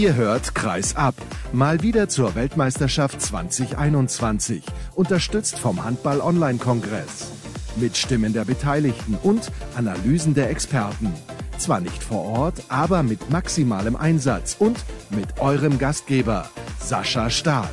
Ihr hört Kreis ab, mal wieder zur Weltmeisterschaft 2021, unterstützt vom Handball Online Kongress. Mit Stimmen der Beteiligten und Analysen der Experten. Zwar nicht vor Ort, aber mit maximalem Einsatz und mit eurem Gastgeber, Sascha Staat.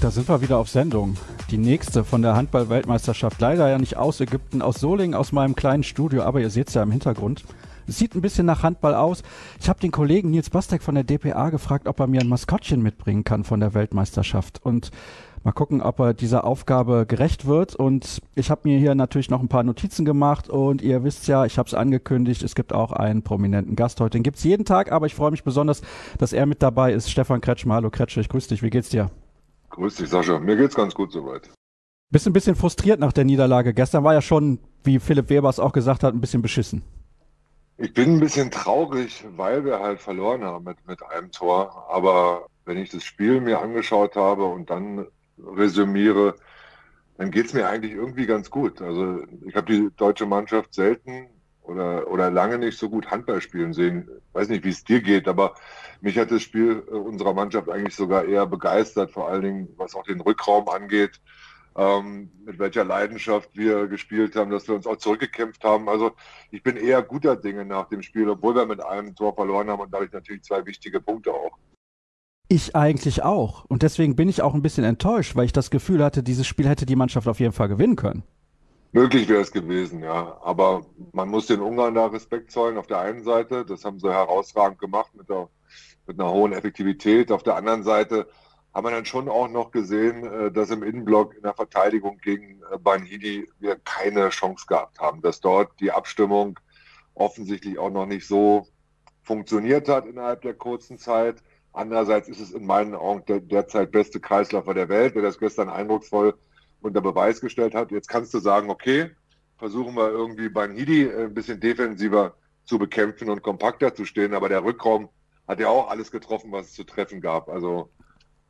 Da sind wir wieder auf Sendung. Die nächste von der Handball-Weltmeisterschaft. Leider ja nicht aus Ägypten, aus Solingen, aus meinem kleinen Studio, aber ihr seht es ja im Hintergrund. Es sieht ein bisschen nach Handball aus. Ich habe den Kollegen Nils Bastek von der DPA gefragt, ob er mir ein Maskottchen mitbringen kann von der Weltmeisterschaft. Und mal gucken, ob er dieser Aufgabe gerecht wird. Und ich habe mir hier natürlich noch ein paar Notizen gemacht. Und ihr wisst ja, ich habe es angekündigt, es gibt auch einen prominenten Gast heute. Den gibt's jeden Tag, aber ich freue mich besonders, dass er mit dabei ist. Stefan Kretschmer. Hallo Kretsche, ich grüße dich. Wie geht's dir? Grüß dich, Sascha. Mir geht's ganz gut soweit. Bist ein bisschen frustriert nach der Niederlage. Gestern war ja schon, wie Philipp Weber es auch gesagt hat, ein bisschen beschissen. Ich bin ein bisschen traurig, weil wir halt verloren haben mit, mit einem Tor. Aber wenn ich das Spiel mir angeschaut habe und dann resümiere, dann geht's mir eigentlich irgendwie ganz gut. Also ich habe die deutsche Mannschaft selten oder, oder lange nicht so gut Handball spielen sehen. Ich weiß nicht, wie es dir geht, aber mich hat das Spiel äh, unserer Mannschaft eigentlich sogar eher begeistert, vor allen Dingen was auch den Rückraum angeht, ähm, mit welcher Leidenschaft wir gespielt haben, dass wir uns auch zurückgekämpft haben. Also ich bin eher guter Dinge nach dem Spiel, obwohl wir mit einem Tor verloren haben und dadurch natürlich zwei wichtige Punkte auch. Ich eigentlich auch. Und deswegen bin ich auch ein bisschen enttäuscht, weil ich das Gefühl hatte, dieses Spiel hätte die Mannschaft auf jeden Fall gewinnen können. Möglich wäre es gewesen, ja. Aber man muss den Ungarn da Respekt zollen auf der einen Seite. Das haben sie herausragend gemacht mit, der, mit einer hohen Effektivität. Auf der anderen Seite haben wir dann schon auch noch gesehen, äh, dass im Innenblock in der Verteidigung gegen äh, Banhidi wir keine Chance gehabt haben. Dass dort die Abstimmung offensichtlich auch noch nicht so funktioniert hat innerhalb der kurzen Zeit. Andererseits ist es in meinen Augen der derzeit beste Kreislaufer der Welt, der das gestern eindrucksvoll unter Beweis gestellt hat. Jetzt kannst du sagen, okay, versuchen wir irgendwie beim Hidi äh, ein bisschen defensiver zu bekämpfen und kompakter zu stehen, aber der Rückraum hat ja auch alles getroffen, was es zu treffen gab. Also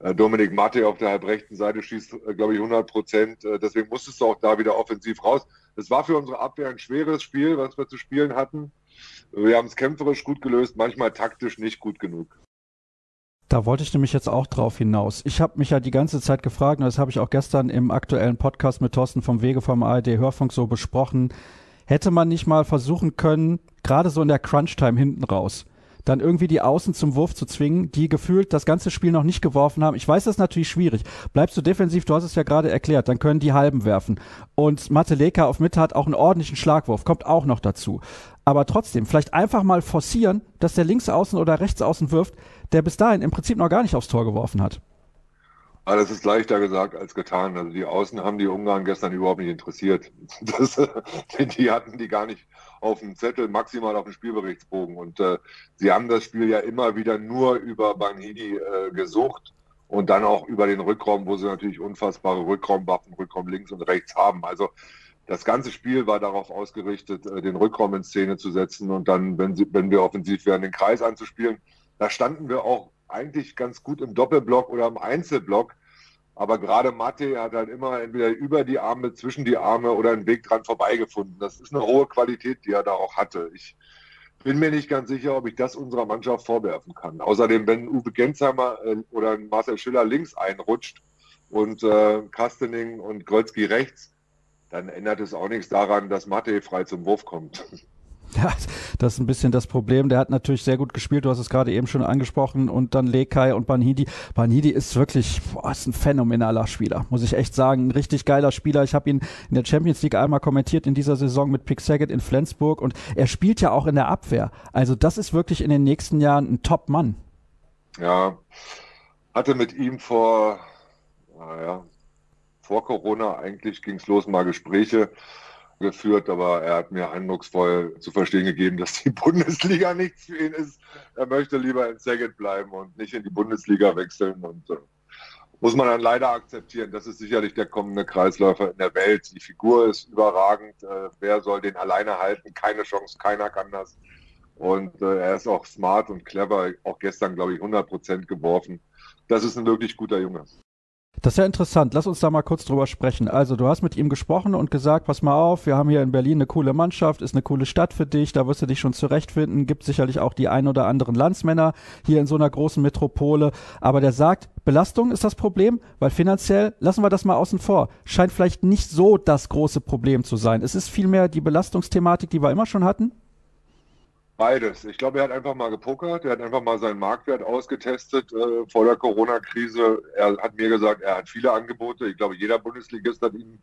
äh, Dominik Matte auf der halbrechten Seite schießt, äh, glaube ich, 100 Prozent. Deswegen musstest du auch da wieder offensiv raus. Das war für unsere Abwehr ein schweres Spiel, was wir zu spielen hatten. Wir haben es kämpferisch gut gelöst, manchmal taktisch nicht gut genug. Da wollte ich nämlich jetzt auch drauf hinaus. Ich habe mich ja die ganze Zeit gefragt, und das habe ich auch gestern im aktuellen Podcast mit Thorsten vom Wege vom ARD Hörfunk so besprochen, hätte man nicht mal versuchen können, gerade so in der Crunch-Time hinten raus, dann irgendwie die Außen zum Wurf zu zwingen, die gefühlt das ganze Spiel noch nicht geworfen haben. Ich weiß, das ist natürlich schwierig. Bleibst du defensiv, du hast es ja gerade erklärt, dann können die Halben werfen. Und Mateleka auf Mitte hat auch einen ordentlichen Schlagwurf, kommt auch noch dazu. Aber trotzdem, vielleicht einfach mal forcieren, dass der Linksaußen oder Rechtsaußen wirft, der bis dahin im Prinzip noch gar nicht aufs Tor geworfen hat. Aber ah, das ist leichter gesagt als getan. Also die Außen haben die Ungarn gestern überhaupt nicht interessiert. Das, die hatten die gar nicht auf dem Zettel, maximal auf dem Spielberichtsbogen. Und äh, sie haben das Spiel ja immer wieder nur über Banhidi äh, gesucht und dann auch über den Rückraum, wo sie natürlich unfassbare Rückraumwaffen, Rückraum links und rechts haben. Also das ganze Spiel war darauf ausgerichtet, äh, den Rückraum in Szene zu setzen und dann, wenn, sie, wenn wir offensiv wären, den Kreis anzuspielen. Da standen wir auch eigentlich ganz gut im Doppelblock oder im Einzelblock. Aber gerade Mate hat halt immer entweder über die Arme, zwischen die Arme oder einen Weg dran vorbeigefunden. Das ist eine hohe Qualität, die er da auch hatte. Ich bin mir nicht ganz sicher, ob ich das unserer Mannschaft vorwerfen kann. Außerdem, wenn Uwe Gensheimer äh, oder Marcel Schiller links einrutscht und äh, Kastening und Grölski rechts, dann ändert es auch nichts daran, dass Mate frei zum Wurf kommt. Ja, das ist ein bisschen das Problem. Der hat natürlich sehr gut gespielt. Du hast es gerade eben schon angesprochen. Und dann Lekai und Banhidi. Banhidi ist wirklich, boah, ist ein phänomenaler Spieler. Muss ich echt sagen. Ein richtig geiler Spieler. Ich habe ihn in der Champions League einmal kommentiert in dieser Saison mit Pick Saget in Flensburg. Und er spielt ja auch in der Abwehr. Also das ist wirklich in den nächsten Jahren ein Top-Mann. Ja, hatte mit ihm vor, naja, vor Corona eigentlich ging es los, mal Gespräche geführt, aber er hat mir eindrucksvoll zu verstehen gegeben, dass die Bundesliga nichts für ihn ist. Er möchte lieber in Saget bleiben und nicht in die Bundesliga wechseln und äh, muss man dann leider akzeptieren. Das ist sicherlich der kommende Kreisläufer in der Welt. Die Figur ist überragend. Äh, wer soll den alleine halten? Keine Chance, keiner kann das. Und äh, er ist auch smart und clever. Auch gestern, glaube ich, 100 Prozent geworfen. Das ist ein wirklich guter Junge. Das ist ja interessant. Lass uns da mal kurz drüber sprechen. Also, du hast mit ihm gesprochen und gesagt, pass mal auf, wir haben hier in Berlin eine coole Mannschaft, ist eine coole Stadt für dich, da wirst du dich schon zurechtfinden, gibt sicherlich auch die ein oder anderen Landsmänner hier in so einer großen Metropole. Aber der sagt, Belastung ist das Problem, weil finanziell, lassen wir das mal außen vor, scheint vielleicht nicht so das große Problem zu sein. Es ist vielmehr die Belastungsthematik, die wir immer schon hatten. Beides. Ich glaube, er hat einfach mal gepokert, er hat einfach mal seinen Marktwert ausgetestet äh, vor der Corona-Krise. Er hat mir gesagt, er hat viele Angebote. Ich glaube, jeder Bundesligist hat ihm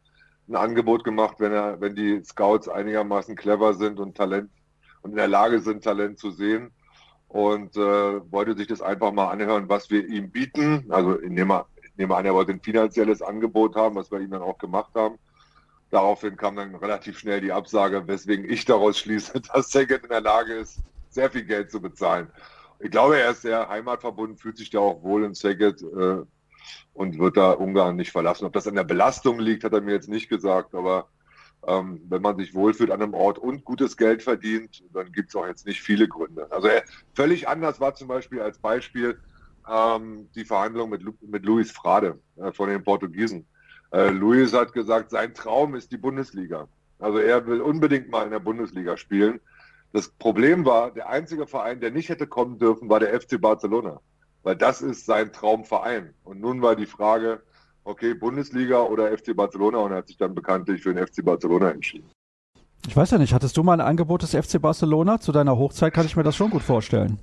ein Angebot gemacht, wenn er, wenn die Scouts einigermaßen clever sind und Talent und in der Lage sind, Talent zu sehen. Und äh, wollte sich das einfach mal anhören, was wir ihm bieten. Also ich nehme, ich nehme an, er wollte ein finanzielles Angebot haben, was wir ihm dann auch gemacht haben. Daraufhin kam dann relativ schnell die Absage, weswegen ich daraus schließe, dass Saget in der Lage ist, sehr viel Geld zu bezahlen. Ich glaube, er ist sehr heimatverbunden, fühlt sich da auch wohl in Saget äh, und wird da Ungarn nicht verlassen. Ob das an der Belastung liegt, hat er mir jetzt nicht gesagt, aber ähm, wenn man sich wohlfühlt an einem Ort und gutes Geld verdient, dann gibt es auch jetzt nicht viele Gründe. Also er, völlig anders war zum Beispiel als Beispiel ähm, die Verhandlung mit, mit Luis Frade äh, von den Portugiesen. Äh, Luis hat gesagt, sein Traum ist die Bundesliga. Also er will unbedingt mal in der Bundesliga spielen. Das Problem war, der einzige Verein, der nicht hätte kommen dürfen, war der FC Barcelona. Weil das ist sein Traumverein. Und nun war die Frage, okay, Bundesliga oder FC Barcelona und er hat sich dann bekanntlich für den FC Barcelona entschieden. Ich weiß ja nicht, hattest du mal ein Angebot des FC Barcelona? Zu deiner Hochzeit kann ich mir das schon gut vorstellen.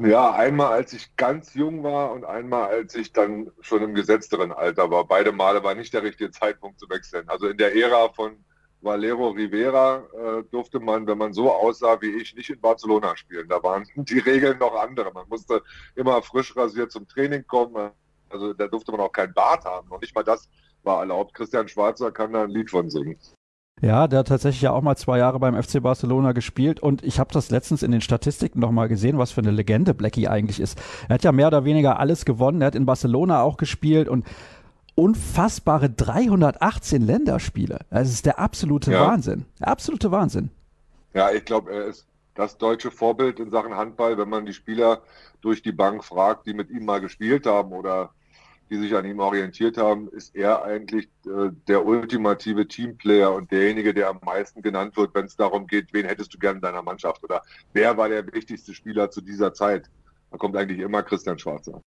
Ja, einmal als ich ganz jung war und einmal als ich dann schon im gesetzteren Alter war. Beide Male war nicht der richtige Zeitpunkt zu wechseln. Also in der Ära von Valero Rivera äh, durfte man, wenn man so aussah wie ich, nicht in Barcelona spielen. Da waren die Regeln noch andere. Man musste immer frisch rasiert zum Training kommen. Also da durfte man auch kein Bart haben. Noch nicht mal das war erlaubt. Christian Schwarzer kann da ein Lied von singen. Ja, der hat tatsächlich ja auch mal zwei Jahre beim FC Barcelona gespielt und ich habe das letztens in den Statistiken nochmal gesehen, was für eine Legende Blackie eigentlich ist. Er hat ja mehr oder weniger alles gewonnen, er hat in Barcelona auch gespielt und unfassbare 318 Länderspiele. Das ist der absolute ja. Wahnsinn. Der absolute Wahnsinn. Ja, ich glaube, er ist das deutsche Vorbild in Sachen Handball, wenn man die Spieler durch die Bank fragt, die mit ihm mal gespielt haben oder die sich an ihm orientiert haben, ist er eigentlich äh, der ultimative Teamplayer und derjenige, der am meisten genannt wird, wenn es darum geht, wen hättest du gern in deiner Mannschaft oder wer war der wichtigste Spieler zu dieser Zeit. Da kommt eigentlich immer Christian Schwarzer.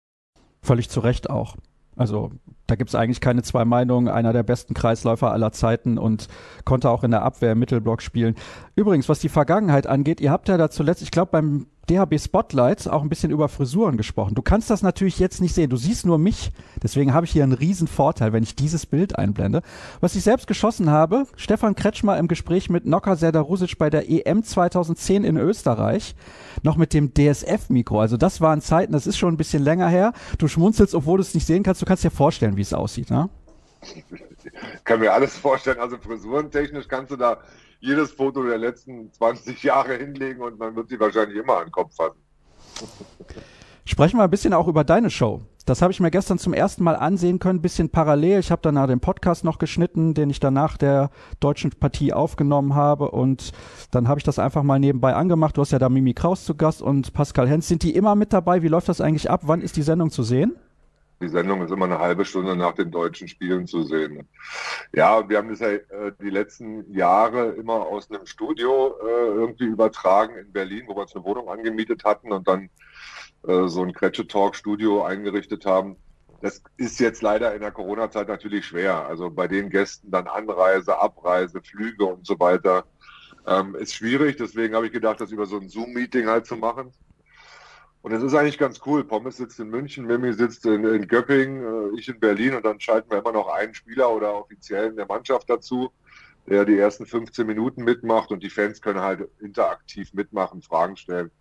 Völlig zu Recht auch. Also da gibt es eigentlich keine zwei Meinungen. Einer der besten Kreisläufer aller Zeiten und konnte auch in der Abwehr im Mittelblock spielen. Übrigens, was die Vergangenheit angeht, ihr habt ja da zuletzt, ich glaube beim DHB Spotlight auch ein bisschen über Frisuren gesprochen. Du kannst das natürlich jetzt nicht sehen. Du siehst nur mich. Deswegen habe ich hier einen riesen Vorteil, wenn ich dieses Bild einblende. Was ich selbst geschossen habe, Stefan Kretschmer im Gespräch mit Nocker Serdarusic bei der EM 2010 in Österreich. Noch mit dem DSF-Mikro. Also das waren Zeiten, das ist schon ein bisschen länger her. Du schmunzelst, obwohl du es nicht sehen kannst. Du kannst dir vorstellen, wie es aussieht, ne? Ich kann mir alles vorstellen. Also frisurentechnisch kannst du da jedes Foto der letzten 20 Jahre hinlegen und man wird sie wahrscheinlich immer an den Kopf fassen. Sprechen wir ein bisschen auch über deine Show. Das habe ich mir gestern zum ersten Mal ansehen können, bisschen parallel. Ich habe danach den Podcast noch geschnitten, den ich danach der deutschen Partie aufgenommen habe und dann habe ich das einfach mal nebenbei angemacht. Du hast ja da Mimi Kraus zu Gast und Pascal Hens. Sind die immer mit dabei? Wie läuft das eigentlich ab? Wann ist die Sendung zu sehen? Die Sendung ist immer eine halbe Stunde nach den deutschen Spielen zu sehen. Ja, wir haben das ja äh, die letzten Jahre immer aus einem Studio äh, irgendwie übertragen in Berlin, wo wir uns eine Wohnung angemietet hatten und dann äh, so ein Kretsche-Talk-Studio eingerichtet haben. Das ist jetzt leider in der Corona-Zeit natürlich schwer. Also bei den Gästen dann Anreise, Abreise, Flüge und so weiter ähm, ist schwierig. Deswegen habe ich gedacht, das über so ein Zoom-Meeting halt zu machen. Und es ist eigentlich ganz cool. Pommes sitzt in München, Mimi sitzt in, in Göppingen, äh, ich in Berlin und dann schalten wir immer noch einen Spieler oder Offiziellen der Mannschaft dazu, der die ersten 15 Minuten mitmacht und die Fans können halt interaktiv mitmachen, Fragen stellen.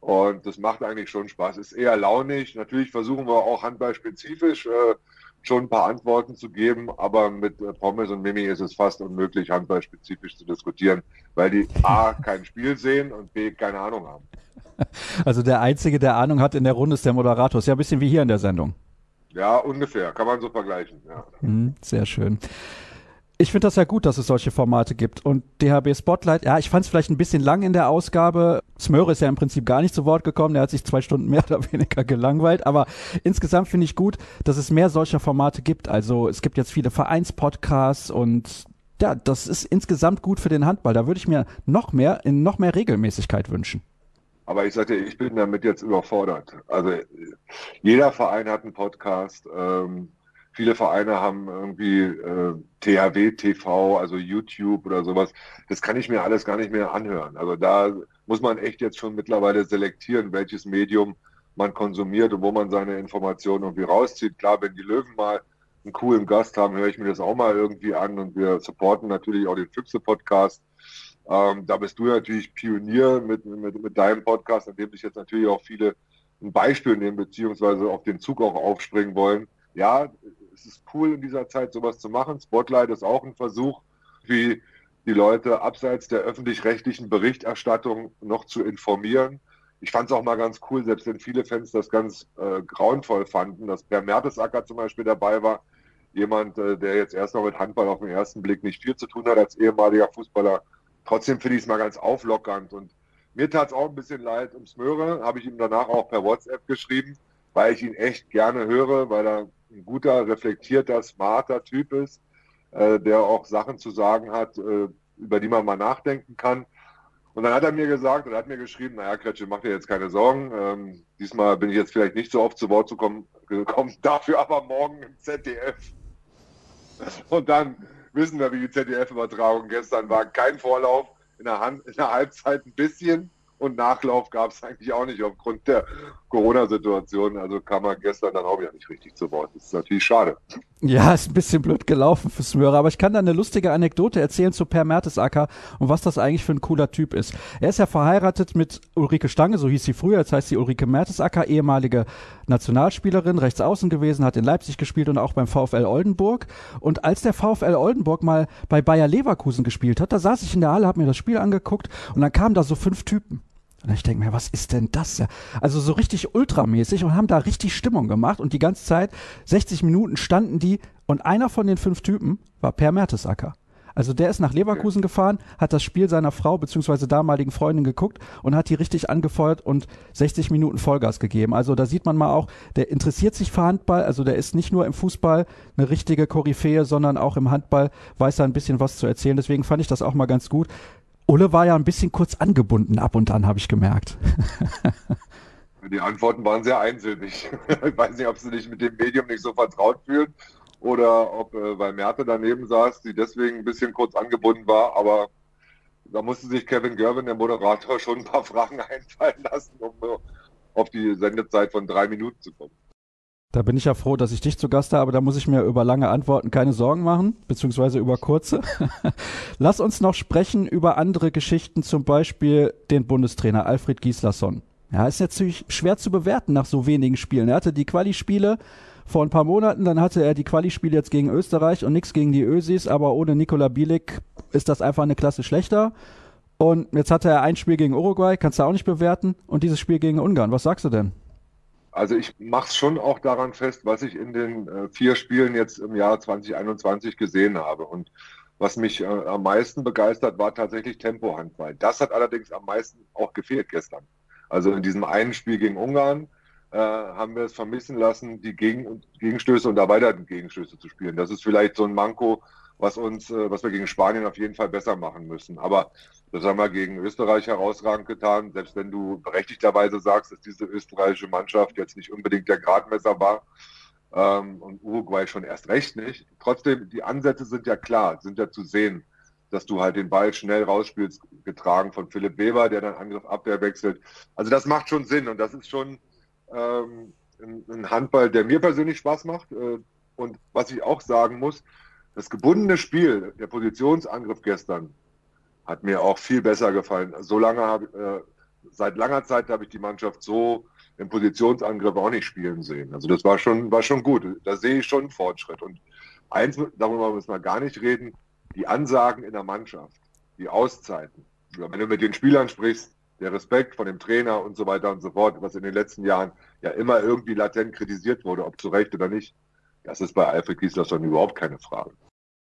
Und das macht eigentlich schon Spaß. Ist eher launig. Natürlich versuchen wir auch handballspezifisch äh, schon ein paar Antworten zu geben, aber mit äh, Pommes und Mimi ist es fast unmöglich, handballspezifisch zu diskutieren, weil die A kein Spiel sehen und B keine Ahnung haben. Also der Einzige, der Ahnung hat in der Runde, ist der Moderator. Ist ja ein bisschen wie hier in der Sendung. Ja, ungefähr. Kann man so vergleichen. Ja. Mhm, sehr schön. Ich finde das ja gut, dass es solche Formate gibt. Und DHB Spotlight, ja, ich fand es vielleicht ein bisschen lang in der Ausgabe. Smöre ist ja im Prinzip gar nicht zu Wort gekommen. Der hat sich zwei Stunden mehr oder weniger gelangweilt. Aber insgesamt finde ich gut, dass es mehr solcher Formate gibt. Also es gibt jetzt viele Vereinspodcasts und ja, das ist insgesamt gut für den Handball. Da würde ich mir noch mehr, in noch mehr Regelmäßigkeit wünschen. Aber ich sagte, ich bin damit jetzt überfordert. Also jeder Verein hat einen Podcast. Ähm, Viele Vereine haben irgendwie äh, THW TV, also YouTube oder sowas. Das kann ich mir alles gar nicht mehr anhören. Also da muss man echt jetzt schon mittlerweile selektieren, welches Medium man konsumiert und wo man seine Informationen irgendwie rauszieht. Klar, wenn die Löwen mal einen coolen Gast haben, höre ich mir das auch mal irgendwie an und wir supporten natürlich auch den Füchse-Podcast. Ähm, da bist du natürlich Pionier mit, mit, mit deinem Podcast, in dem sich jetzt natürlich auch viele ein Beispiel nehmen, beziehungsweise auf den Zug auch aufspringen wollen. Ja, es ist cool in dieser Zeit sowas zu machen. Spotlight ist auch ein Versuch, wie die Leute abseits der öffentlich-rechtlichen Berichterstattung noch zu informieren. Ich fand es auch mal ganz cool, selbst wenn viele Fans das ganz äh, grauenvoll fanden, dass Per Mertesacker zum Beispiel dabei war. Jemand, äh, der jetzt erst noch mit Handball auf den ersten Blick nicht viel zu tun hat als ehemaliger Fußballer. Trotzdem finde ich es mal ganz auflockernd. Und mir tat es auch ein bisschen leid ums Möhre, habe ich ihm danach auch per WhatsApp geschrieben, weil ich ihn echt gerne höre, weil er ein guter, reflektierter, smarter Typ ist, äh, der auch Sachen zu sagen hat, äh, über die man mal nachdenken kann. Und dann hat er mir gesagt oder hat mir geschrieben, naja, Kretsche, mach dir jetzt keine Sorgen. Ähm, diesmal bin ich jetzt vielleicht nicht so oft zu Wort zu kommen, gekommen, dafür aber morgen im ZDF. Und dann wissen wir, wie die ZDF-Übertragung gestern war. Kein Vorlauf, in der, Hand, in der Halbzeit ein bisschen und Nachlauf gab es eigentlich auch nicht aufgrund der Corona-Situation. Also kam er gestern dann auch wieder nicht richtig zu Wort. Das ist natürlich schade. Ja, ist ein bisschen blöd gelaufen fürs Möhrer, aber ich kann da eine lustige Anekdote erzählen zu Per Mertesacker und was das eigentlich für ein cooler Typ ist. Er ist ja verheiratet mit Ulrike Stange, so hieß sie früher, jetzt heißt sie Ulrike Mertesacker, ehemalige Nationalspielerin, rechts außen gewesen, hat in Leipzig gespielt und auch beim VfL Oldenburg. Und als der VfL Oldenburg mal bei Bayer Leverkusen gespielt hat, da saß ich in der Halle, hab mir das Spiel angeguckt und dann kamen da so fünf Typen. Und ich denke mir, was ist denn das ja? Also so richtig ultramäßig und haben da richtig Stimmung gemacht und die ganze Zeit, 60 Minuten standen die und einer von den fünf Typen war Per Mertesacker. Also der ist nach Leverkusen gefahren, hat das Spiel seiner Frau bzw. damaligen Freundin geguckt und hat die richtig angefeuert und 60 Minuten Vollgas gegeben. Also da sieht man mal auch, der interessiert sich für Handball, also der ist nicht nur im Fußball eine richtige Koryphäe, sondern auch im Handball weiß er ein bisschen was zu erzählen. Deswegen fand ich das auch mal ganz gut. Ulle war ja ein bisschen kurz angebunden ab und an, habe ich gemerkt. Die Antworten waren sehr einsilbig. Ich weiß nicht, ob sie sich mit dem Medium nicht so vertraut fühlen oder ob, äh, weil Merte daneben saß, sie deswegen ein bisschen kurz angebunden war, aber da musste sich Kevin Gervin, der Moderator, schon ein paar Fragen einfallen lassen, um äh, auf die Sendezeit von drei Minuten zu kommen. Da bin ich ja froh, dass ich dich zu Gast habe, da muss ich mir über lange Antworten keine Sorgen machen, beziehungsweise über kurze. Lass uns noch sprechen über andere Geschichten, zum Beispiel den Bundestrainer Alfred Gislason. Ja, ist natürlich schwer zu bewerten nach so wenigen Spielen. Er hatte die Quali-Spiele vor ein paar Monaten, dann hatte er die Quali-Spiele jetzt gegen Österreich und nichts gegen die Ösis, aber ohne Nikola Bielik ist das einfach eine Klasse schlechter. Und jetzt hatte er ein Spiel gegen Uruguay, kannst du auch nicht bewerten, und dieses Spiel gegen Ungarn. Was sagst du denn? Also ich mache es schon auch daran fest, was ich in den äh, vier Spielen jetzt im Jahr 2021 gesehen habe. Und was mich äh, am meisten begeistert, war tatsächlich Tempohandball. Das hat allerdings am meisten auch gefehlt gestern. Also in diesem einen Spiel gegen Ungarn äh, haben wir es vermissen lassen, die Gegen Gegenstöße und da weiter Gegenstöße zu spielen. Das ist vielleicht so ein Manko, was uns, äh, was wir gegen Spanien auf jeden Fall besser machen müssen. Aber das haben wir gegen Österreich herausragend getan. Selbst wenn du berechtigterweise sagst, dass diese österreichische Mannschaft jetzt nicht unbedingt der Gradmesser war ähm, und Uruguay schon erst recht nicht. Trotzdem, die Ansätze sind ja klar, sind ja zu sehen, dass du halt den Ball schnell rausspielst, getragen von Philipp Weber, der dann Angriff Abwehr wechselt. Also das macht schon Sinn und das ist schon ähm, ein Handball, der mir persönlich Spaß macht. Äh, und was ich auch sagen muss, das gebundene Spiel, der Positionsangriff gestern, hat mir auch viel besser gefallen. So lange habe äh, seit langer Zeit habe ich die Mannschaft so im Positionsangriff auch nicht spielen sehen. Also das war schon, war schon gut. Da sehe ich schon einen Fortschritt. Und eins, darüber müssen wir gar nicht reden, die Ansagen in der Mannschaft, die Auszeiten. Wenn du mit den Spielern sprichst, der Respekt von dem Trainer und so weiter und so fort, was in den letzten Jahren ja immer irgendwie latent kritisiert wurde, ob zu Recht oder nicht, das ist bei Alfred Gislason überhaupt keine Frage.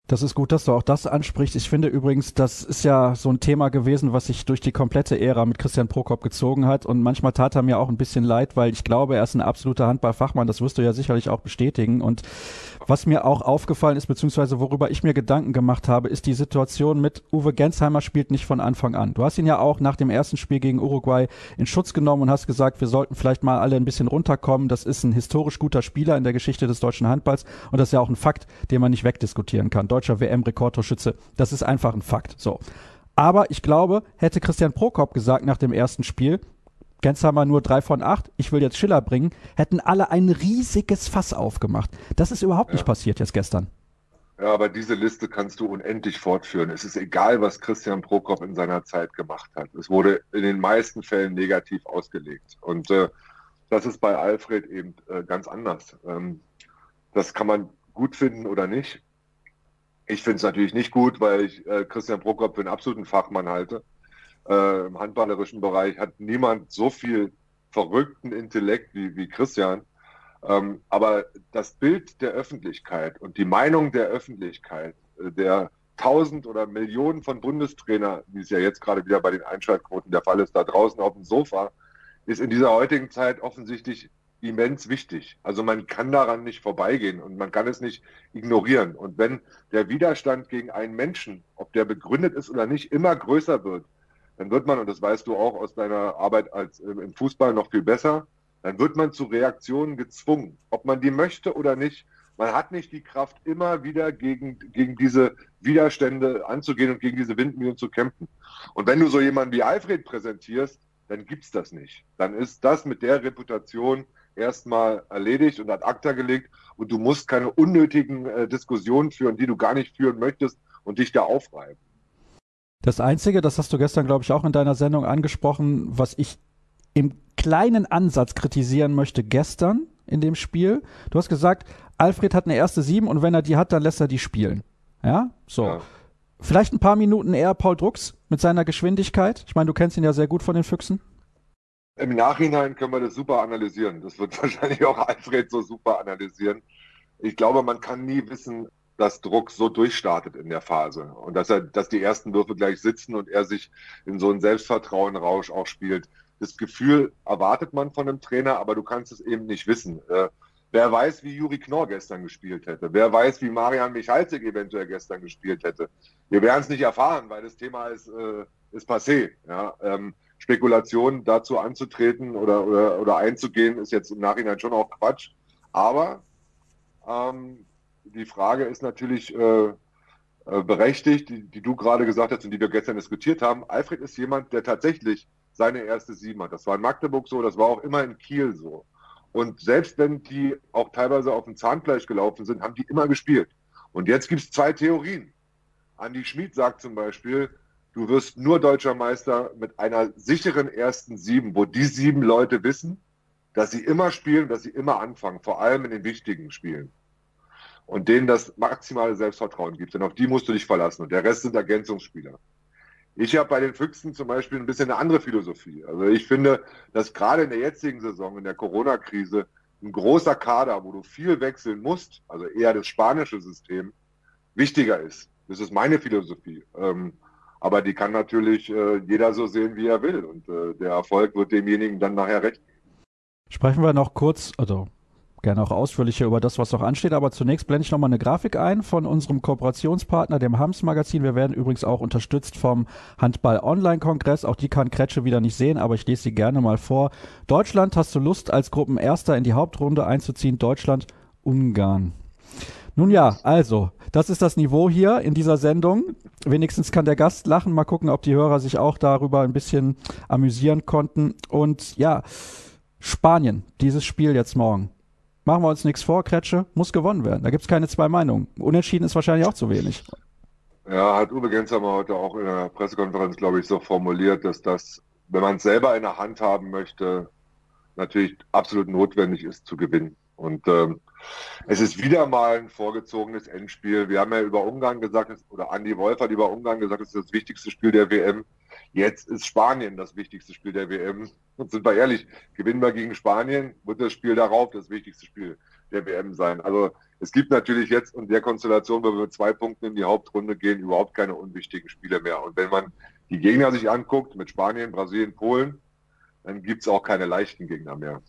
Das ist gut, dass du auch das ansprichst. Ich finde übrigens, das ist ja so ein Thema gewesen, was sich durch die komplette Ära mit Christian Prokop gezogen hat. Und manchmal tat er mir auch ein bisschen leid, weil ich glaube, er ist ein absoluter Handballfachmann. Das wirst du ja sicherlich auch bestätigen. Und was mir auch aufgefallen ist, beziehungsweise worüber ich mir Gedanken gemacht habe, ist die Situation mit Uwe Gensheimer spielt nicht von Anfang an. Du hast ihn ja auch nach dem ersten Spiel gegen Uruguay in Schutz genommen und hast gesagt, wir sollten vielleicht mal alle ein bisschen runterkommen. Das ist ein historisch guter Spieler in der Geschichte des deutschen Handballs. Und das ist ja auch ein Fakt, den man nicht wegdiskutieren kann deutscher WM-Rekordtorschütze. Das ist einfach ein Fakt. So. Aber ich glaube, hätte Christian Prokop gesagt nach dem ersten Spiel, Gensheimer nur drei von acht, ich will jetzt Schiller bringen, hätten alle ein riesiges Fass aufgemacht. Das ist überhaupt ja. nicht passiert jetzt gestern. Ja, aber diese Liste kannst du unendlich fortführen. Es ist egal, was Christian Prokop in seiner Zeit gemacht hat. Es wurde in den meisten Fällen negativ ausgelegt. Und äh, das ist bei Alfred eben äh, ganz anders. Ähm, das kann man gut finden oder nicht. Ich finde es natürlich nicht gut, weil ich äh, Christian Prokop für einen absoluten Fachmann halte. Äh, Im handballerischen Bereich hat niemand so viel verrückten Intellekt wie, wie Christian. Ähm, aber das Bild der Öffentlichkeit und die Meinung der Öffentlichkeit, äh, der tausend oder Millionen von Bundestrainer, wie es ja jetzt gerade wieder bei den Einschaltquoten der Fall ist, da draußen auf dem Sofa, ist in dieser heutigen Zeit offensichtlich immens wichtig. Also man kann daran nicht vorbeigehen und man kann es nicht ignorieren. Und wenn der Widerstand gegen einen Menschen, ob der begründet ist oder nicht, immer größer wird, dann wird man, und das weißt du auch aus deiner Arbeit als äh, im Fußball noch viel besser, dann wird man zu Reaktionen gezwungen, ob man die möchte oder nicht. Man hat nicht die Kraft, immer wieder gegen, gegen diese Widerstände anzugehen und gegen diese Windmühlen zu kämpfen. Und wenn du so jemanden wie Alfred präsentierst, dann gibt's das nicht. Dann ist das mit der Reputation erstmal erledigt und ad acta gelegt und du musst keine unnötigen äh, Diskussionen führen, die du gar nicht führen möchtest und dich da aufreiben. Das Einzige, das hast du gestern, glaube ich, auch in deiner Sendung angesprochen, was ich im kleinen Ansatz kritisieren möchte gestern in dem Spiel. Du hast gesagt, Alfred hat eine erste Sieben und wenn er die hat, dann lässt er die spielen. Ja, so. Ja. Vielleicht ein paar Minuten eher Paul Drucks mit seiner Geschwindigkeit. Ich meine, du kennst ihn ja sehr gut von den Füchsen. Im Nachhinein können wir das super analysieren. Das wird wahrscheinlich auch Alfred so super analysieren. Ich glaube, man kann nie wissen, dass Druck so durchstartet in der Phase und dass er, dass die ersten Würfe gleich sitzen und er sich in so einen Selbstvertrauenrausch auch spielt. Das Gefühl erwartet man von einem Trainer, aber du kannst es eben nicht wissen. Äh, wer weiß, wie Juri Knorr gestern gespielt hätte? Wer weiß, wie Marian Michalzik eventuell gestern gespielt hätte? Wir werden es nicht erfahren, weil das Thema ist, äh, ist passé. Ja? Ähm, Spekulationen dazu anzutreten oder, oder, oder einzugehen, ist jetzt im Nachhinein schon auch Quatsch. Aber ähm, die Frage ist natürlich äh, äh, berechtigt, die, die du gerade gesagt hast und die wir gestern diskutiert haben. Alfred ist jemand, der tatsächlich seine erste Sieben hat. Das war in Magdeburg so, das war auch immer in Kiel so. Und selbst wenn die auch teilweise auf dem Zahnfleisch gelaufen sind, haben die immer gespielt. Und jetzt gibt es zwei Theorien. Andi Schmid sagt zum Beispiel, du wirst nur deutscher Meister mit einer sicheren ersten Sieben, wo die sieben Leute wissen, dass sie immer spielen, dass sie immer anfangen, vor allem in den wichtigen Spielen. Und denen das maximale Selbstvertrauen gibt. Denn auf die musst du dich verlassen. Und der Rest sind Ergänzungsspieler. Ich habe bei den Füchsen zum Beispiel ein bisschen eine andere Philosophie. Also ich finde, dass gerade in der jetzigen Saison, in der Corona-Krise, ein großer Kader, wo du viel wechseln musst, also eher das spanische System, wichtiger ist. Das ist meine Philosophie. Ähm, aber die kann natürlich äh, jeder so sehen, wie er will. Und äh, der Erfolg wird demjenigen dann nachher recht. Sprechen wir noch kurz, also gerne auch ausführlicher über das, was noch ansteht. Aber zunächst blende ich nochmal eine Grafik ein von unserem Kooperationspartner, dem Hams Magazin. Wir werden übrigens auch unterstützt vom Handball Online Kongress. Auch die kann Kretsche wieder nicht sehen, aber ich lese sie gerne mal vor. Deutschland, hast du Lust, als Gruppenerster in die Hauptrunde einzuziehen? Deutschland, Ungarn. Nun ja, also, das ist das Niveau hier in dieser Sendung. Wenigstens kann der Gast lachen. Mal gucken, ob die Hörer sich auch darüber ein bisschen amüsieren konnten. Und ja, Spanien, dieses Spiel jetzt morgen. Machen wir uns nichts vor, Kretsche, muss gewonnen werden. Da gibt es keine zwei Meinungen. Unentschieden ist wahrscheinlich auch zu wenig. Ja, hat Uwe Gensheimer heute auch in der Pressekonferenz, glaube ich, so formuliert, dass das, wenn man es selber in der Hand haben möchte, natürlich absolut notwendig ist zu gewinnen. Und ähm, es ist wieder mal ein vorgezogenes Endspiel. Wir haben ja über Ungarn gesagt, oder Andi Wolf hat über Ungarn gesagt, es ist das wichtigste Spiel der WM. Jetzt ist Spanien das wichtigste Spiel der WM. Und sind wir ehrlich, gewinnen wir gegen Spanien, wird das Spiel darauf das wichtigste Spiel der WM sein. Also es gibt natürlich jetzt in der Konstellation, wo wir mit zwei Punkten in die Hauptrunde gehen, überhaupt keine unwichtigen Spiele mehr. Und wenn man die Gegner sich anguckt, mit Spanien, Brasilien, Polen, dann gibt es auch keine leichten Gegner mehr.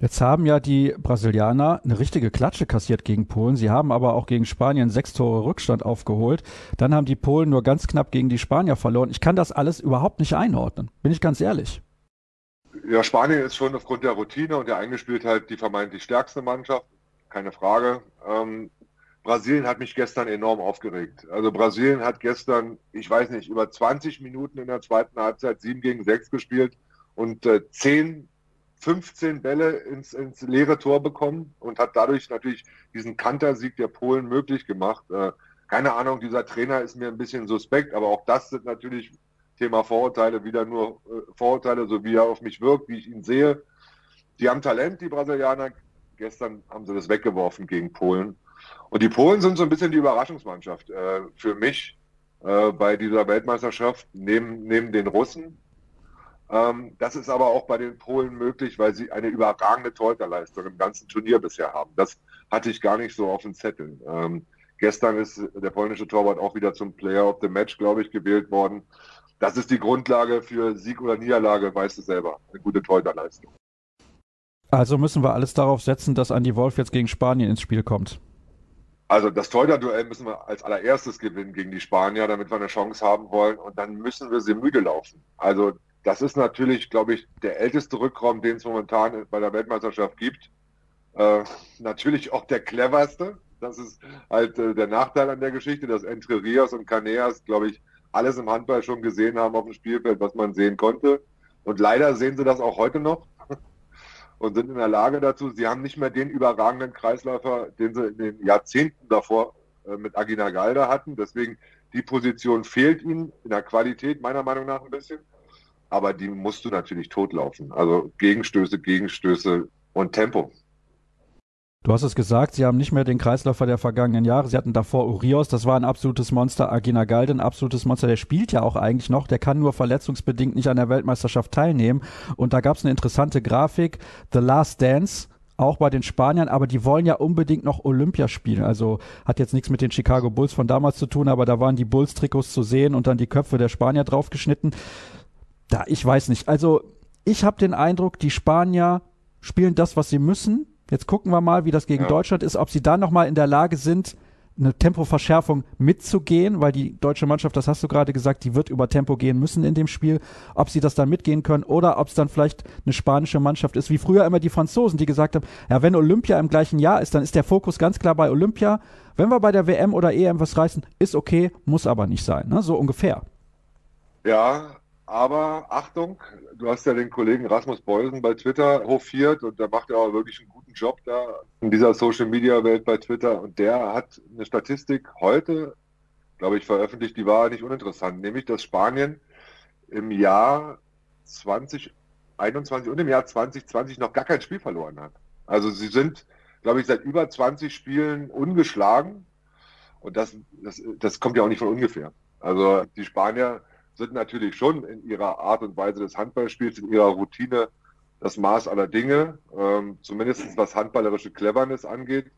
Jetzt haben ja die Brasilianer eine richtige Klatsche kassiert gegen Polen. Sie haben aber auch gegen Spanien sechs Tore Rückstand aufgeholt. Dann haben die Polen nur ganz knapp gegen die Spanier verloren. Ich kann das alles überhaupt nicht einordnen, bin ich ganz ehrlich. Ja, Spanien ist schon aufgrund der Routine und der Eingespieltheit die vermeintlich stärkste Mannschaft, keine Frage. Ähm, Brasilien hat mich gestern enorm aufgeregt. Also Brasilien hat gestern, ich weiß nicht, über 20 Minuten in der zweiten Halbzeit 7 gegen 6 gespielt und äh, 10 15 Bälle ins, ins leere Tor bekommen und hat dadurch natürlich diesen Kantersieg der Polen möglich gemacht. Äh, keine Ahnung, dieser Trainer ist mir ein bisschen suspekt, aber auch das sind natürlich Thema Vorurteile, wieder nur äh, Vorurteile, so wie er auf mich wirkt, wie ich ihn sehe. Die haben Talent, die Brasilianer. Gestern haben sie das weggeworfen gegen Polen. Und die Polen sind so ein bisschen die Überraschungsmannschaft äh, für mich äh, bei dieser Weltmeisterschaft, neben, neben den Russen. Ähm, das ist aber auch bei den Polen möglich, weil sie eine überragende Torhüterleistung im ganzen Turnier bisher haben. Das hatte ich gar nicht so auf dem Zettel. Ähm, gestern ist der polnische Torwart auch wieder zum Player of the Match, glaube ich, gewählt worden. Das ist die Grundlage für Sieg oder Niederlage, weißt du selber. Eine gute Torhüterleistung. Also müssen wir alles darauf setzen, dass Andy Wolf jetzt gegen Spanien ins Spiel kommt. Also das Torhüter-Duell müssen wir als allererstes gewinnen gegen die Spanier, damit wir eine Chance haben wollen. Und dann müssen wir sie müde laufen. Also das ist natürlich, glaube ich, der älteste Rückraum, den es momentan bei der Weltmeisterschaft gibt. Äh, natürlich auch der cleverste. Das ist halt äh, der Nachteil an der Geschichte, dass Entre Rios und Caneas, glaube ich, alles im Handball schon gesehen haben auf dem Spielfeld, was man sehen konnte. Und leider sehen sie das auch heute noch und sind in der Lage dazu. Sie haben nicht mehr den überragenden Kreisläufer, den sie in den Jahrzehnten davor äh, mit Agina Galda hatten. Deswegen die Position fehlt ihnen in der Qualität meiner Meinung nach ein bisschen aber die musst du natürlich totlaufen. Also Gegenstöße, Gegenstöße und Tempo. Du hast es gesagt, sie haben nicht mehr den Kreisläufer der vergangenen Jahre. Sie hatten davor Urios, das war ein absolutes Monster. Agina Galde, ein absolutes Monster. Der spielt ja auch eigentlich noch. Der kann nur verletzungsbedingt nicht an der Weltmeisterschaft teilnehmen. Und da gab es eine interessante Grafik. The Last Dance, auch bei den Spaniern, aber die wollen ja unbedingt noch Olympia spielen. Also hat jetzt nichts mit den Chicago Bulls von damals zu tun, aber da waren die Bulls-Trikots zu sehen und dann die Köpfe der Spanier draufgeschnitten da, ich weiß nicht. Also ich habe den Eindruck, die Spanier spielen das, was sie müssen. Jetzt gucken wir mal, wie das gegen ja. Deutschland ist, ob sie da nochmal in der Lage sind, eine Tempoverschärfung mitzugehen, weil die deutsche Mannschaft, das hast du gerade gesagt, die wird über Tempo gehen müssen in dem Spiel. Ob sie das dann mitgehen können oder ob es dann vielleicht eine spanische Mannschaft ist, wie früher immer die Franzosen, die gesagt haben, ja, wenn Olympia im gleichen Jahr ist, dann ist der Fokus ganz klar bei Olympia. Wenn wir bei der WM oder EM was reißen, ist okay, muss aber nicht sein, ne? so ungefähr. Ja, aber Achtung, du hast ja den Kollegen Rasmus Beusen bei Twitter hofiert und der macht ja auch wirklich einen guten Job da in dieser Social Media Welt bei Twitter. Und der hat eine Statistik heute, glaube ich, veröffentlicht, die war nicht uninteressant, nämlich dass Spanien im Jahr 2021 und im Jahr 2020 noch gar kein Spiel verloren hat. Also sie sind, glaube ich, seit über 20 Spielen ungeschlagen. Und das, das, das kommt ja auch nicht von ungefähr. Also die Spanier sind natürlich schon in ihrer Art und Weise des Handballspiels, in ihrer Routine das Maß aller Dinge, ähm, zumindest was handballerische Cleverness angeht.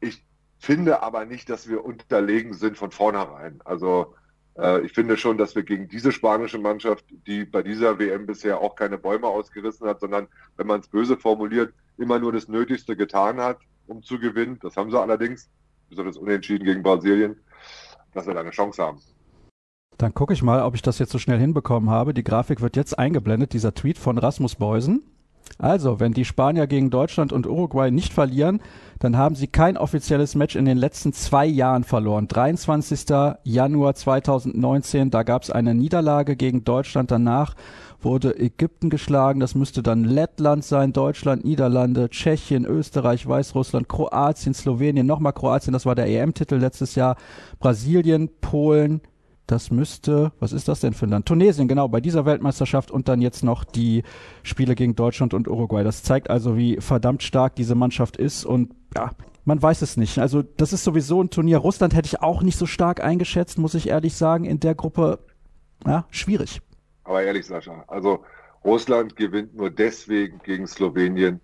Ich finde aber nicht, dass wir unterlegen sind von vornherein. Also äh, ich finde schon, dass wir gegen diese spanische Mannschaft, die bei dieser WM bisher auch keine Bäume ausgerissen hat, sondern, wenn man es böse formuliert, immer nur das Nötigste getan hat, um zu gewinnen. Das haben sie allerdings, besonders unentschieden gegen Brasilien, dass wir da eine Chance haben. Dann gucke ich mal, ob ich das jetzt so schnell hinbekommen habe. Die Grafik wird jetzt eingeblendet, dieser Tweet von Rasmus Beusen. Also, wenn die Spanier gegen Deutschland und Uruguay nicht verlieren, dann haben sie kein offizielles Match in den letzten zwei Jahren verloren. 23. Januar 2019, da gab es eine Niederlage gegen Deutschland. Danach wurde Ägypten geschlagen. Das müsste dann Lettland sein, Deutschland, Niederlande, Tschechien, Österreich, Weißrussland, Kroatien, Slowenien, nochmal Kroatien, das war der EM-Titel letztes Jahr, Brasilien, Polen, das müsste, was ist das denn für ein Land? Tunesien, genau, bei dieser Weltmeisterschaft und dann jetzt noch die Spiele gegen Deutschland und Uruguay. Das zeigt also, wie verdammt stark diese Mannschaft ist und ja, man weiß es nicht. Also das ist sowieso ein Turnier. Russland hätte ich auch nicht so stark eingeschätzt, muss ich ehrlich sagen, in der Gruppe. Ja, schwierig. Aber ehrlich, Sascha, also Russland gewinnt nur deswegen gegen Slowenien,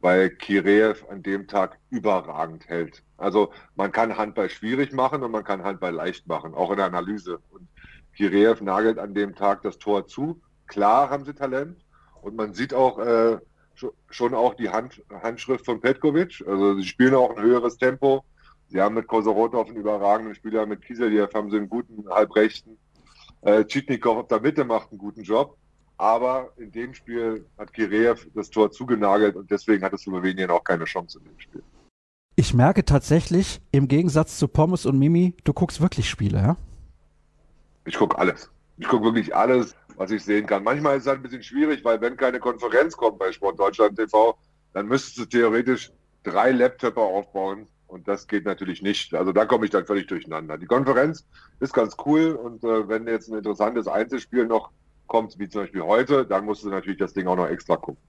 weil Kireev an dem Tag überragend hält. Also man kann Handball schwierig machen und man kann Handball leicht machen, auch in der Analyse. Und Kireev nagelt an dem Tag das Tor zu. Klar haben sie Talent und man sieht auch äh, schon auch die Hand, Handschrift von Petkovic. Also sie spielen auch ein höheres Tempo. Sie haben mit Kosorotov einen überragenden Spieler, mit Kiseljev haben sie einen guten Halbrechten. Äh, Chitnikov auf der Mitte macht einen guten Job. Aber in dem Spiel hat Kireev das Tor zugenagelt und deswegen hat es Slowenien auch keine Chance in dem Spiel. Ich merke tatsächlich, im Gegensatz zu Pommes und Mimi, du guckst wirklich Spiele, ja? Ich gucke alles. Ich gucke wirklich alles, was ich sehen kann. Manchmal ist es halt ein bisschen schwierig, weil wenn keine Konferenz kommt bei Sport Deutschland TV, dann müsstest du theoretisch drei Laptoper aufbauen und das geht natürlich nicht. Also da komme ich dann völlig durcheinander. Die Konferenz ist ganz cool und äh, wenn jetzt ein interessantes Einzelspiel noch kommt, wie zum Beispiel heute, dann musst du natürlich das Ding auch noch extra gucken.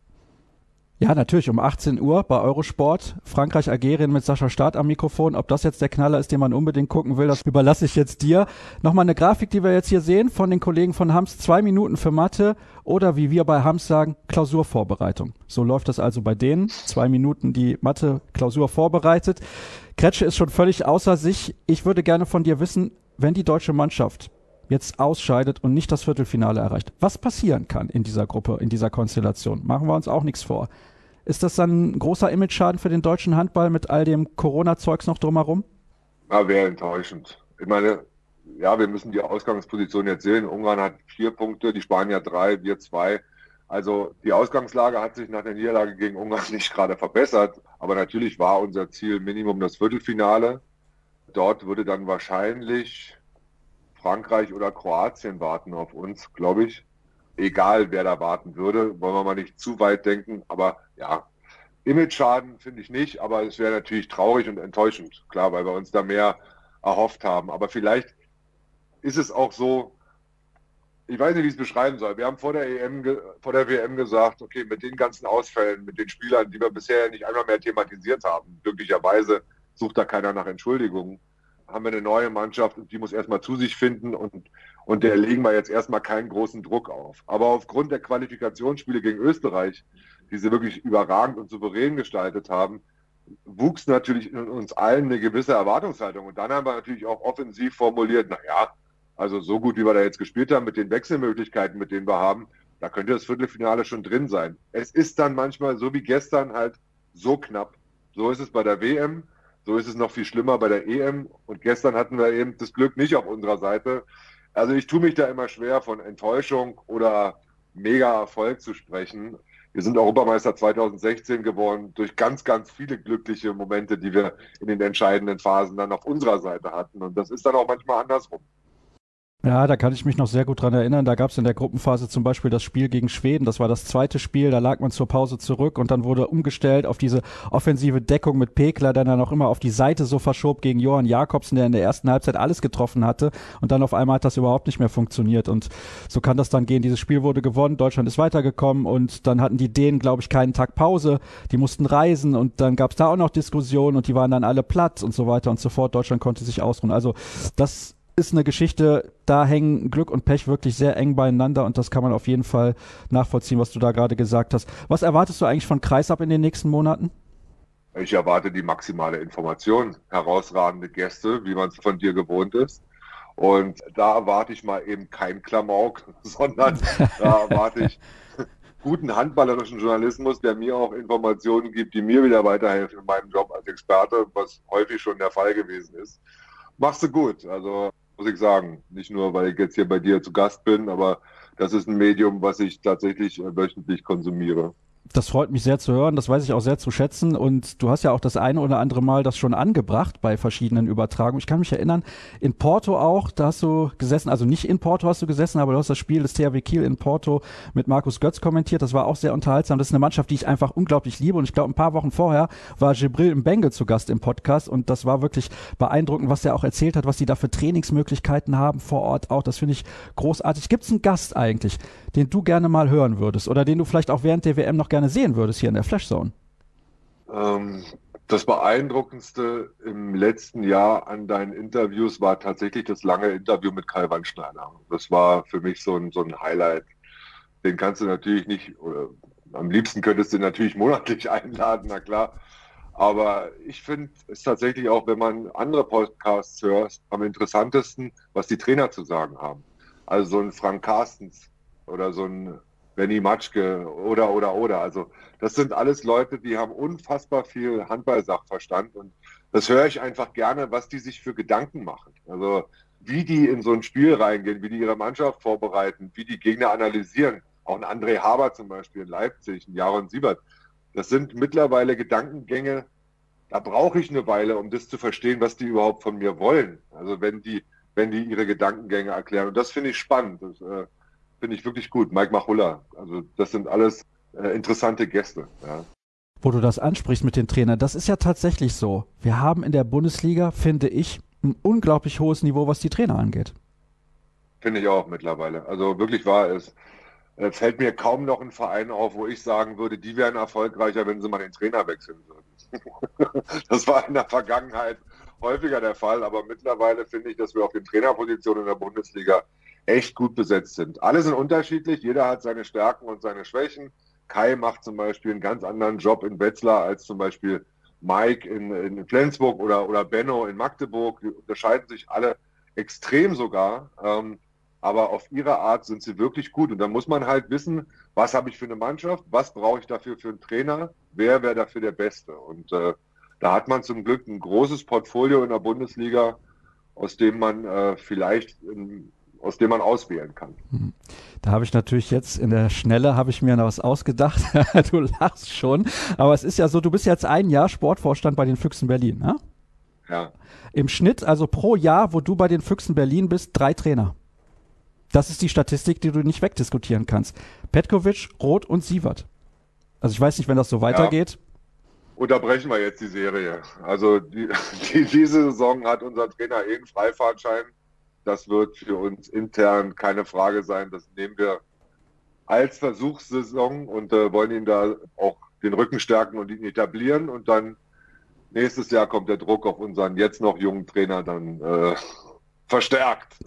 Ja, natürlich um 18 Uhr bei Eurosport. Frankreich Algerien mit Sascha Staat am Mikrofon. Ob das jetzt der Knaller ist, den man unbedingt gucken will, das überlasse ich jetzt dir. Nochmal eine Grafik, die wir jetzt hier sehen von den Kollegen von Hams. Zwei Minuten für Mathe oder wie wir bei Hams sagen, Klausurvorbereitung. So läuft das also bei denen. Zwei Minuten die Mathe-Klausur vorbereitet. Kretsche ist schon völlig außer sich. Ich würde gerne von dir wissen, wenn die deutsche Mannschaft jetzt ausscheidet und nicht das Viertelfinale erreicht, was passieren kann in dieser Gruppe, in dieser Konstellation. Machen wir uns auch nichts vor. Ist das dann ein großer Image-Schaden für den deutschen Handball mit all dem Corona-Zeugs noch drumherum? Ja, wäre enttäuschend. Ich meine, ja, wir müssen die Ausgangsposition jetzt sehen. Ungarn hat vier Punkte, die Spanier drei, wir zwei. Also die Ausgangslage hat sich nach der Niederlage gegen Ungarn nicht gerade verbessert. Aber natürlich war unser Ziel Minimum das Viertelfinale. Dort würde dann wahrscheinlich Frankreich oder Kroatien warten auf uns, glaube ich egal wer da warten würde. Wollen wir mal nicht zu weit denken, aber ja, Image-Schaden finde ich nicht, aber es wäre natürlich traurig und enttäuschend, klar, weil wir uns da mehr erhofft haben. Aber vielleicht ist es auch so, ich weiß nicht, wie ich es beschreiben soll. Wir haben vor der EM, vor der WM gesagt, okay, mit den ganzen Ausfällen, mit den Spielern, die wir bisher nicht einmal mehr thematisiert haben, glücklicherweise sucht da keiner nach Entschuldigungen, haben wir eine neue Mannschaft und die muss erstmal zu sich finden und und der legen wir jetzt erstmal keinen großen Druck auf. Aber aufgrund der Qualifikationsspiele gegen Österreich, die sie wirklich überragend und souverän gestaltet haben, wuchs natürlich in uns allen eine gewisse Erwartungshaltung. Und dann haben wir natürlich auch offensiv formuliert, naja, also so gut wie wir da jetzt gespielt haben mit den Wechselmöglichkeiten, mit denen wir haben, da könnte das Viertelfinale schon drin sein. Es ist dann manchmal so wie gestern halt so knapp. So ist es bei der WM, so ist es noch viel schlimmer bei der EM. Und gestern hatten wir eben das Glück nicht auf unserer Seite. Also ich tue mich da immer schwer, von Enttäuschung oder Mega-Erfolg zu sprechen. Wir sind Europameister 2016 geworden durch ganz, ganz viele glückliche Momente, die wir in den entscheidenden Phasen dann auf unserer Seite hatten. Und das ist dann auch manchmal andersrum. Ja, da kann ich mich noch sehr gut dran erinnern. Da gab es in der Gruppenphase zum Beispiel das Spiel gegen Schweden. Das war das zweite Spiel. Da lag man zur Pause zurück und dann wurde umgestellt auf diese offensive Deckung mit Pekler, der dann auch immer auf die Seite so verschob gegen Johann Jakobsen, der in der ersten Halbzeit alles getroffen hatte. Und dann auf einmal hat das überhaupt nicht mehr funktioniert. Und so kann das dann gehen. Dieses Spiel wurde gewonnen. Deutschland ist weitergekommen und dann hatten die Dänen, glaube ich, keinen Tag Pause. Die mussten reisen und dann gab es da auch noch Diskussionen und die waren dann alle platt und so weiter und so fort. Deutschland konnte sich ausruhen. Also das ist eine Geschichte, da hängen Glück und Pech wirklich sehr eng beieinander und das kann man auf jeden Fall nachvollziehen, was du da gerade gesagt hast. Was erwartest du eigentlich von Kreisab in den nächsten Monaten? Ich erwarte die maximale Information, herausragende Gäste, wie man es von dir gewohnt ist. Und da erwarte ich mal eben kein Klamauk, sondern da erwarte ich guten handballerischen Journalismus, der mir auch Informationen gibt, die mir wieder weiterhelfen in meinem Job als Experte, was häufig schon der Fall gewesen ist. Machst du gut. Also muss ich sagen. Nicht nur, weil ich jetzt hier bei dir zu Gast bin, aber das ist ein Medium, was ich tatsächlich äh, wöchentlich konsumiere. Das freut mich sehr zu hören, das weiß ich auch sehr zu schätzen und du hast ja auch das eine oder andere Mal das schon angebracht bei verschiedenen Übertragungen. Ich kann mich erinnern, in Porto auch, da hast du gesessen, also nicht in Porto hast du gesessen, aber du hast das Spiel des THW Kiel in Porto mit Markus Götz kommentiert, das war auch sehr unterhaltsam. Das ist eine Mannschaft, die ich einfach unglaublich liebe und ich glaube, ein paar Wochen vorher war Gibril im Bengel zu Gast im Podcast und das war wirklich beeindruckend, was er auch erzählt hat, was die da für Trainingsmöglichkeiten haben vor Ort auch. Das finde ich großartig. Gibt es einen Gast eigentlich, den du gerne mal hören würdest oder den du vielleicht auch während der WM noch gerne sehen würdest hier in der Flashzone? Ähm, das Beeindruckendste im letzten Jahr an deinen Interviews war tatsächlich das lange Interview mit Kai Wandschneider. Das war für mich so ein, so ein Highlight. Den kannst du natürlich nicht, oder am liebsten könntest du natürlich monatlich einladen, na klar. Aber ich finde es tatsächlich auch, wenn man andere Podcasts hört, am interessantesten, was die Trainer zu sagen haben. Also so ein Frank Carstens oder so ein Benny Matschke oder, oder, oder. Also das sind alles Leute, die haben unfassbar viel Handballsachverstand und das höre ich einfach gerne, was die sich für Gedanken machen. Also wie die in so ein Spiel reingehen, wie die ihre Mannschaft vorbereiten, wie die Gegner analysieren. Auch ein André Haber zum Beispiel in Leipzig, ein Jaron Siebert. Das sind mittlerweile Gedankengänge, da brauche ich eine Weile, um das zu verstehen, was die überhaupt von mir wollen. Also wenn die, wenn die ihre Gedankengänge erklären. Und das finde ich spannend. Das äh, finde ich wirklich gut. Mike Machulla. Also das sind alles äh, interessante Gäste. Ja. Wo du das ansprichst mit den Trainern, das ist ja tatsächlich so. Wir haben in der Bundesliga, finde ich, ein unglaublich hohes Niveau, was die Trainer angeht. Finde ich auch mittlerweile. Also wirklich wahr ist. Äh, fällt mir kaum noch ein Verein auf, wo ich sagen würde, die wären erfolgreicher, wenn sie mal den Trainer wechseln würden. das war in der Vergangenheit häufiger der Fall, aber mittlerweile finde ich, dass wir auf den Trainerpositionen in der Bundesliga echt gut besetzt sind. Alle sind unterschiedlich, jeder hat seine Stärken und seine Schwächen. Kai macht zum Beispiel einen ganz anderen Job in Wetzlar als zum Beispiel Mike in, in Flensburg oder, oder Benno in Magdeburg. Die unterscheiden sich alle extrem sogar. Ähm, aber auf ihre Art sind sie wirklich gut. Und da muss man halt wissen, was habe ich für eine Mannschaft, was brauche ich dafür für einen Trainer, wer wäre dafür der Beste. Und äh, da hat man zum Glück ein großes Portfolio in der Bundesliga, aus dem man äh, vielleicht, in, aus dem man auswählen kann. Hm. Da habe ich natürlich jetzt in der Schnelle habe ich mir noch was ausgedacht. du lachst schon, aber es ist ja so, du bist jetzt ein Jahr Sportvorstand bei den Füchsen Berlin, ne? Ja. Im Schnitt, also pro Jahr, wo du bei den Füchsen Berlin bist, drei Trainer. Das ist die Statistik, die du nicht wegdiskutieren kannst. Petkovic, Roth und Sievert. Also ich weiß nicht, wenn das so weitergeht. Ja. Unterbrechen wir jetzt die Serie. Also die, die, diese Saison hat unser Trainer eh einen Freifahrtschein. Das wird für uns intern keine Frage sein. Das nehmen wir als Versuchssaison und äh, wollen ihn da auch den Rücken stärken und ihn etablieren. Und dann nächstes Jahr kommt der Druck auf unseren jetzt noch jungen Trainer dann äh, verstärkt.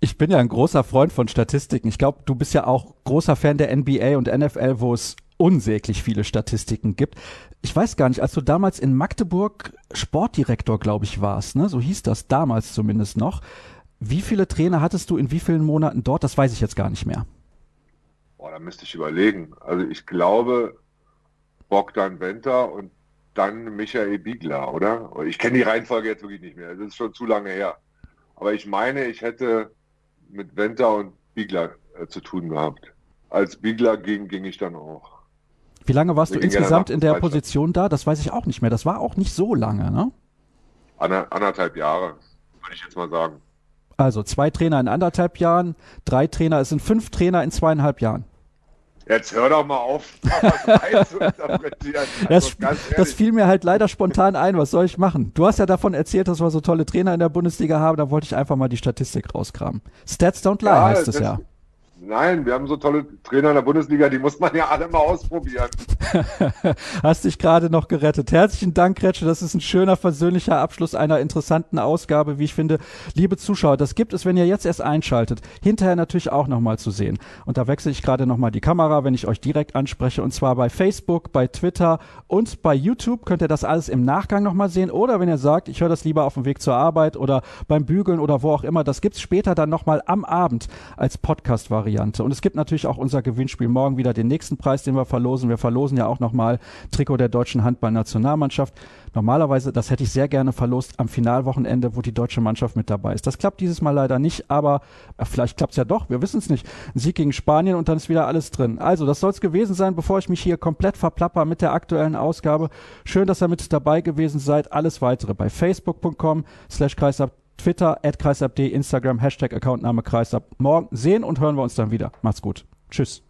Ich bin ja ein großer Freund von Statistiken. Ich glaube, du bist ja auch großer Fan der NBA und NFL, wo es unsäglich viele Statistiken gibt. Ich weiß gar nicht, als du damals in Magdeburg Sportdirektor, glaube ich, warst, ne? So hieß das damals zumindest noch. Wie viele Trainer hattest du in wie vielen Monaten dort? Das weiß ich jetzt gar nicht mehr. Boah, da müsste ich überlegen. Also ich glaube Bogdan Venter und dann Michael Biegler, oder? Ich kenne die Reihenfolge jetzt wirklich nicht mehr. Das ist schon zu lange her. Aber ich meine, ich hätte mit Venter und Biegler äh, zu tun gehabt. Als Biegler ging, ging ich dann auch. Wie lange warst Wir du insgesamt in der Position da? Das weiß ich auch nicht mehr. Das war auch nicht so lange, ne? Ander, anderthalb Jahre, würde ich jetzt mal sagen. Also zwei Trainer in anderthalb Jahren, drei Trainer, es sind fünf Trainer in zweieinhalb Jahren. Jetzt hör doch mal auf, das, das, fiel mir halt leider spontan ein. Was soll ich machen? Du hast ja davon erzählt, dass wir so tolle Trainer in der Bundesliga haben. Da wollte ich einfach mal die Statistik rauskramen. Stats don't lie ja, heißt es ja. Nein, wir haben so tolle Trainer in der Bundesliga, die muss man ja alle mal ausprobieren. Hast dich gerade noch gerettet. Herzlichen Dank, Kretsche. Das ist ein schöner, versöhnlicher Abschluss einer interessanten Ausgabe, wie ich finde. Liebe Zuschauer, das gibt es, wenn ihr jetzt erst einschaltet. Hinterher natürlich auch nochmal zu sehen. Und da wechsle ich gerade nochmal die Kamera, wenn ich euch direkt anspreche. Und zwar bei Facebook, bei Twitter und bei YouTube könnt ihr das alles im Nachgang nochmal sehen. Oder wenn ihr sagt, ich höre das lieber auf dem Weg zur Arbeit oder beim Bügeln oder wo auch immer, das gibt's später dann nochmal am Abend als Podcast-Variante. Variante. Und es gibt natürlich auch unser Gewinnspiel morgen wieder den nächsten Preis, den wir verlosen. Wir verlosen ja auch nochmal Trikot der deutschen Handballnationalmannschaft. Normalerweise, das hätte ich sehr gerne verlost am Finalwochenende, wo die deutsche Mannschaft mit dabei ist. Das klappt dieses Mal leider nicht, aber äh, vielleicht klappt es ja doch. Wir wissen es nicht. Ein Sieg gegen Spanien und dann ist wieder alles drin. Also, das soll es gewesen sein, bevor ich mich hier komplett verplapper mit der aktuellen Ausgabe. Schön, dass ihr mit dabei gewesen seid. Alles weitere bei facebook.com slash kreisab Twitter, kreisab.de, Instagram, Hashtag Accountname kreisab. Morgen sehen und hören wir uns dann wieder. Macht's gut. Tschüss.